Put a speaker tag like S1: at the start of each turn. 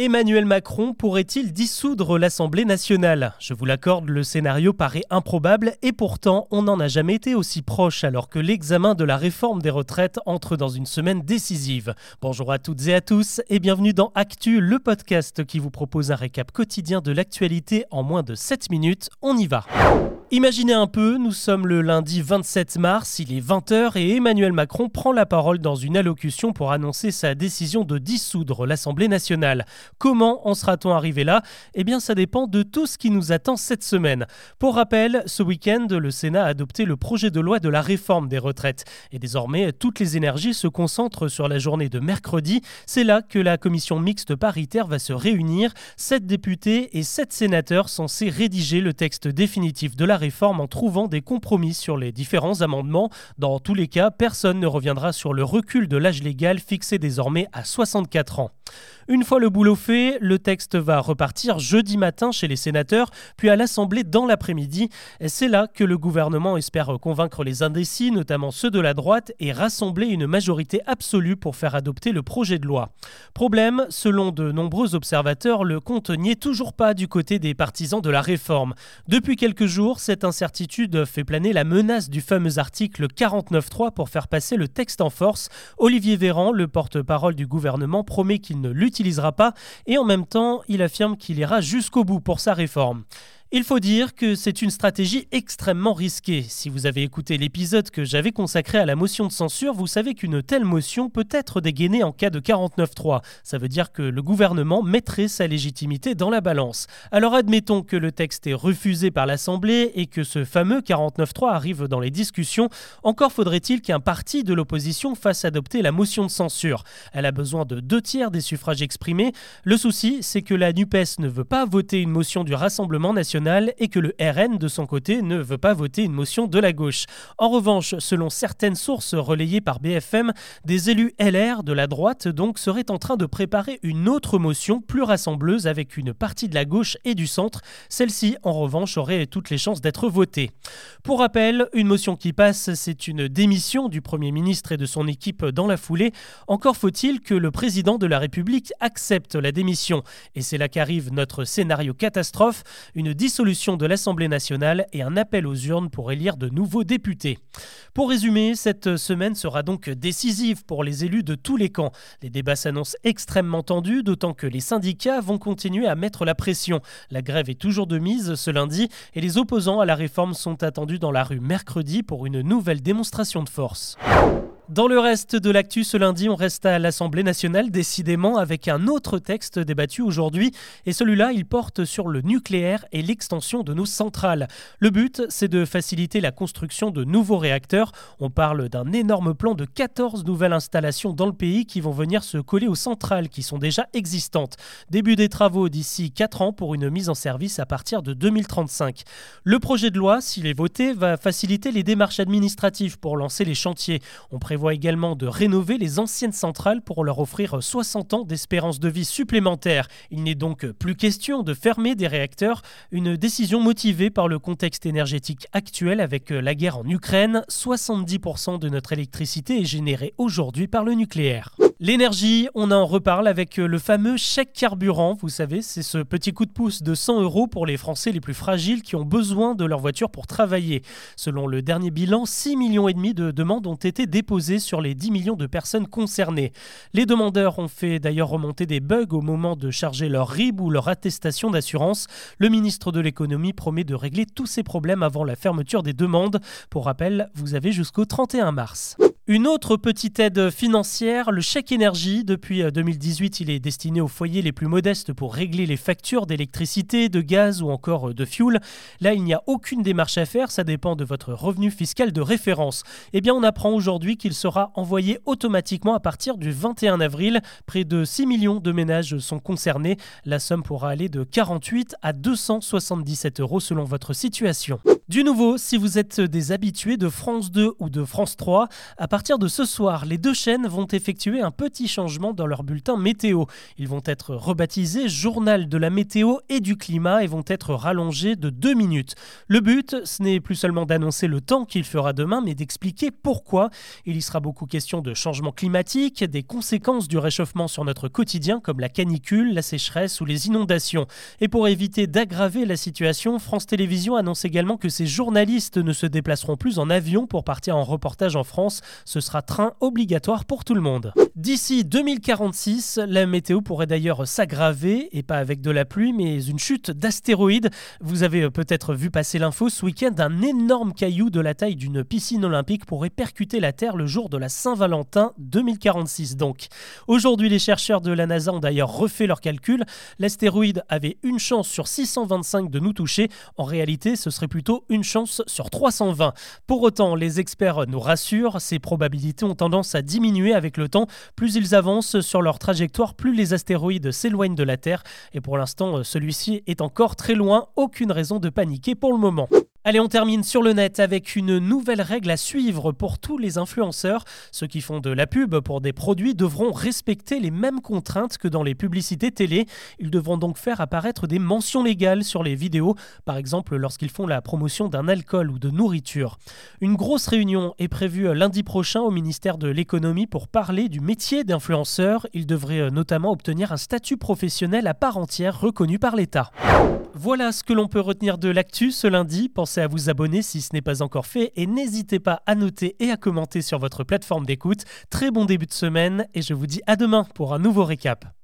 S1: Emmanuel Macron pourrait-il dissoudre l'Assemblée nationale? Je vous l'accorde, le scénario paraît improbable et pourtant on n'en a jamais été aussi proche alors que l'examen de la réforme des retraites entre dans une semaine décisive. Bonjour à toutes et à tous et bienvenue dans Actu, le podcast qui vous propose un récap quotidien de l'actualité en moins de 7 minutes. On y va. Imaginez un peu, nous sommes le lundi 27 mars, il est 20h et Emmanuel Macron prend la parole dans une allocution pour annoncer sa décision de dissoudre l'Assemblée nationale. Comment en sera-t-on arrivé là? Eh bien ça dépend de tout ce qui nous attend cette semaine. Pour rappel, ce week-end, le Sénat a adopté le projet de loi de la réforme des retraites. Et désormais, toutes les énergies se concentrent sur la journée de mercredi. C'est là que la commission mixte paritaire va se réunir. Sept députés et sept sénateurs censés rédiger le texte définitif de la réforme en trouvant des compromis sur les différents amendements. Dans tous les cas, personne ne reviendra sur le recul de l'âge légal fixé désormais à 64 ans. Une fois le boulot le texte va repartir jeudi matin chez les sénateurs, puis à l'Assemblée dans l'après-midi. C'est là que le gouvernement espère convaincre les indécis, notamment ceux de la droite, et rassembler une majorité absolue pour faire adopter le projet de loi. Problème, selon de nombreux observateurs, le compte n'y est toujours pas du côté des partisans de la réforme. Depuis quelques jours, cette incertitude fait planer la menace du fameux article 49.3 pour faire passer le texte en force. Olivier Véran, le porte-parole du gouvernement, promet qu'il ne l'utilisera pas et en même temps, il affirme qu'il ira jusqu'au bout pour sa réforme. Il faut dire que c'est une stratégie extrêmement risquée. Si vous avez écouté l'épisode que j'avais consacré à la motion de censure, vous savez qu'une telle motion peut être dégainée en cas de 49-3. Ça veut dire que le gouvernement mettrait sa légitimité dans la balance. Alors admettons que le texte est refusé par l'Assemblée et que ce fameux 49-3 arrive dans les discussions. Encore faudrait-il qu'un parti de l'opposition fasse adopter la motion de censure. Elle a besoin de deux tiers des suffrages exprimés. Le souci, c'est que la NUPES ne veut pas voter une motion du Rassemblement national et que le RN, de son côté, ne veut pas voter une motion de la gauche. En revanche, selon certaines sources relayées par BFM, des élus LR de la droite donc seraient en train de préparer une autre motion plus rassembleuse avec une partie de la gauche et du centre. Celle-ci, en revanche, aurait toutes les chances d'être votée. Pour rappel, une motion qui passe, c'est une démission du Premier ministre et de son équipe dans la foulée. Encore faut-il que le président de la République accepte la démission. Et c'est là qu'arrive notre scénario catastrophe, une dissolution de l'Assemblée nationale et un appel aux urnes pour élire de nouveaux députés. Pour résumer, cette semaine sera donc décisive pour les élus de tous les camps. Les débats s'annoncent extrêmement tendus, d'autant que les syndicats vont continuer à mettre la pression. La grève est toujours de mise ce lundi et les opposants à la réforme sont attendus dans la rue mercredi pour une nouvelle démonstration de force. Dans le reste de l'actu ce lundi, on reste à l'Assemblée nationale décidément avec un autre texte débattu aujourd'hui et celui-là, il porte sur le nucléaire et l'extension de nos centrales. Le but, c'est de faciliter la construction de nouveaux réacteurs. On parle d'un énorme plan de 14 nouvelles installations dans le pays qui vont venir se coller aux centrales qui sont déjà existantes. Début des travaux d'ici 4 ans pour une mise en service à partir de 2035. Le projet de loi, s'il est voté, va faciliter les démarches administratives pour lancer les chantiers. Également de rénover les anciennes centrales pour leur offrir 60 ans d'espérance de vie supplémentaire. Il n'est donc plus question de fermer des réacteurs, une décision motivée par le contexte énergétique actuel avec la guerre en Ukraine. 70% de notre électricité est générée aujourd'hui par le nucléaire. L'énergie, on en reparle avec le fameux chèque carburant. Vous savez, c'est ce petit coup de pouce de 100 euros pour les Français les plus fragiles qui ont besoin de leur voiture pour travailler. Selon le dernier bilan, 6 millions et demi de demandes ont été déposées sur les 10 millions de personnes concernées. Les demandeurs ont fait d'ailleurs remonter des bugs au moment de charger leur RIB ou leur attestation d'assurance. Le ministre de l'économie promet de régler tous ces problèmes avant la fermeture des demandes. Pour rappel, vous avez jusqu'au 31 mars. Une autre petite aide financière, le chèque énergie. Depuis 2018, euh, il est destiné aux foyers les plus modestes pour régler les factures d'électricité, de gaz ou encore euh, de fuel. Là, il n'y a aucune démarche à faire, ça dépend de votre revenu fiscal de référence. Eh bien, on apprend aujourd'hui qu'il sera envoyé automatiquement à partir du 21 avril. Près de 6 millions de ménages sont concernés. La somme pourra aller de 48 à 277 euros selon votre situation. Du nouveau, si vous êtes des habitués de France 2 ou de France 3, à partir de ce soir, les deux chaînes vont effectuer un petit changement dans leur bulletin météo. Ils vont être rebaptisés Journal de la météo et du climat et vont être rallongés de deux minutes. Le but, ce n'est plus seulement d'annoncer le temps qu'il fera demain, mais d'expliquer pourquoi. Il y sera beaucoup question de changement climatique, des conséquences du réchauffement sur notre quotidien, comme la canicule, la sécheresse ou les inondations. Et pour éviter d'aggraver la situation, France Télévisions annonce également que ces journalistes ne se déplaceront plus en avion pour partir en reportage en France. Ce sera train obligatoire pour tout le monde. D'ici 2046, la météo pourrait d'ailleurs s'aggraver, et pas avec de la pluie, mais une chute d'astéroïdes. Vous avez peut-être vu passer l'info ce week-end, un énorme caillou de la taille d'une piscine olympique pourrait percuter la Terre le jour de la Saint-Valentin 2046 donc. Aujourd'hui, les chercheurs de la NASA ont d'ailleurs refait leurs calculs. L'astéroïde avait une chance sur 625 de nous toucher. En réalité, ce serait plutôt une chance sur 320. Pour autant, les experts nous rassurent, ces ont tendance à diminuer avec le temps. Plus ils avancent sur leur trajectoire, plus les astéroïdes s'éloignent de la Terre. Et pour l'instant, celui-ci est encore très loin. Aucune raison de paniquer pour le moment. Allez, on termine sur le net avec une nouvelle règle à suivre pour tous les influenceurs. Ceux qui font de la pub pour des produits devront respecter les mêmes contraintes que dans les publicités télé. Ils devront donc faire apparaître des mentions légales sur les vidéos, par exemple lorsqu'ils font la promotion d'un alcool ou de nourriture. Une grosse réunion est prévue lundi prochain au ministère de l'économie pour parler du métier d'influenceur. Ils devraient notamment obtenir un statut professionnel à part entière reconnu par l'État. Voilà ce que l'on peut retenir de l'actu ce lundi. Pensez à vous abonner si ce n'est pas encore fait et n'hésitez pas à noter et à commenter sur votre plateforme d'écoute. Très bon début de semaine et je vous dis à demain pour un nouveau récap.